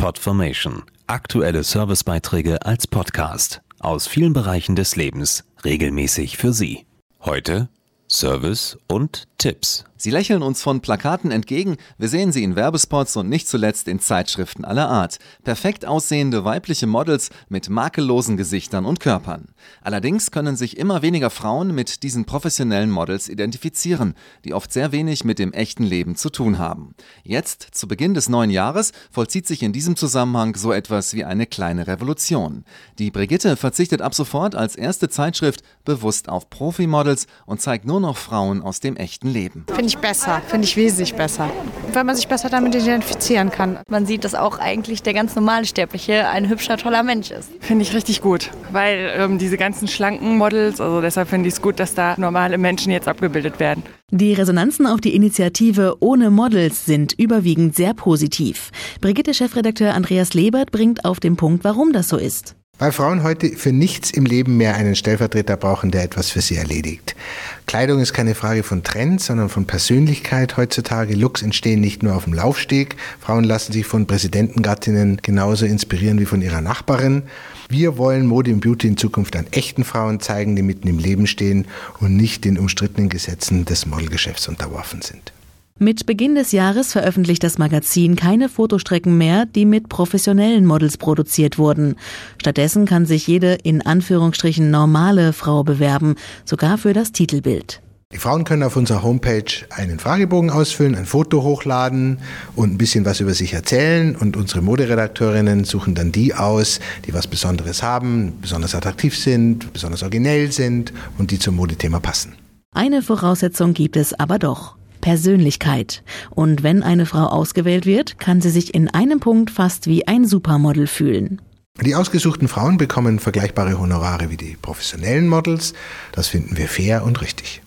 Podformation. Aktuelle Servicebeiträge als Podcast aus vielen Bereichen des Lebens regelmäßig für Sie. Heute Service und Tipps. Sie lächeln uns von Plakaten entgegen, wir sehen sie in Werbespots und nicht zuletzt in Zeitschriften aller Art. Perfekt aussehende weibliche Models mit makellosen Gesichtern und Körpern. Allerdings können sich immer weniger Frauen mit diesen professionellen Models identifizieren, die oft sehr wenig mit dem echten Leben zu tun haben. Jetzt, zu Beginn des neuen Jahres, vollzieht sich in diesem Zusammenhang so etwas wie eine kleine Revolution. Die Brigitte verzichtet ab sofort als erste Zeitschrift bewusst auf Profimodels und zeigt nur noch Frauen aus dem echten Leben. Finde ich besser, finde ich wesentlich besser, weil man sich besser damit identifizieren kann. Man sieht, dass auch eigentlich der ganz normale Sterbliche ein hübscher, toller Mensch ist. Finde ich richtig gut, weil ähm, diese ganzen schlanken Models, also deshalb finde ich es gut, dass da normale Menschen jetzt abgebildet werden. Die Resonanzen auf die Initiative Ohne Models sind überwiegend sehr positiv. Brigitte-Chefredakteur Andreas Lebert bringt auf den Punkt, warum das so ist. Weil Frauen heute für nichts im Leben mehr einen Stellvertreter brauchen, der etwas für sie erledigt. Kleidung ist keine Frage von Trends, sondern von Persönlichkeit heutzutage. Looks entstehen nicht nur auf dem Laufsteg. Frauen lassen sich von Präsidentengattinnen genauso inspirieren wie von ihrer Nachbarin. Wir wollen Mode und Beauty in Zukunft an echten Frauen zeigen, die mitten im Leben stehen und nicht den umstrittenen Gesetzen des Modelgeschäfts unterworfen sind. Mit Beginn des Jahres veröffentlicht das Magazin keine Fotostrecken mehr, die mit professionellen Models produziert wurden. Stattdessen kann sich jede in Anführungsstrichen normale Frau bewerben, sogar für das Titelbild. Die Frauen können auf unserer Homepage einen Fragebogen ausfüllen, ein Foto hochladen und ein bisschen was über sich erzählen und unsere Moderedakteurinnen suchen dann die aus, die was Besonderes haben, besonders attraktiv sind, besonders originell sind und die zum Modethema passen. Eine Voraussetzung gibt es aber doch. Persönlichkeit. Und wenn eine Frau ausgewählt wird, kann sie sich in einem Punkt fast wie ein Supermodel fühlen. Die ausgesuchten Frauen bekommen vergleichbare Honorare wie die professionellen Models. Das finden wir fair und richtig.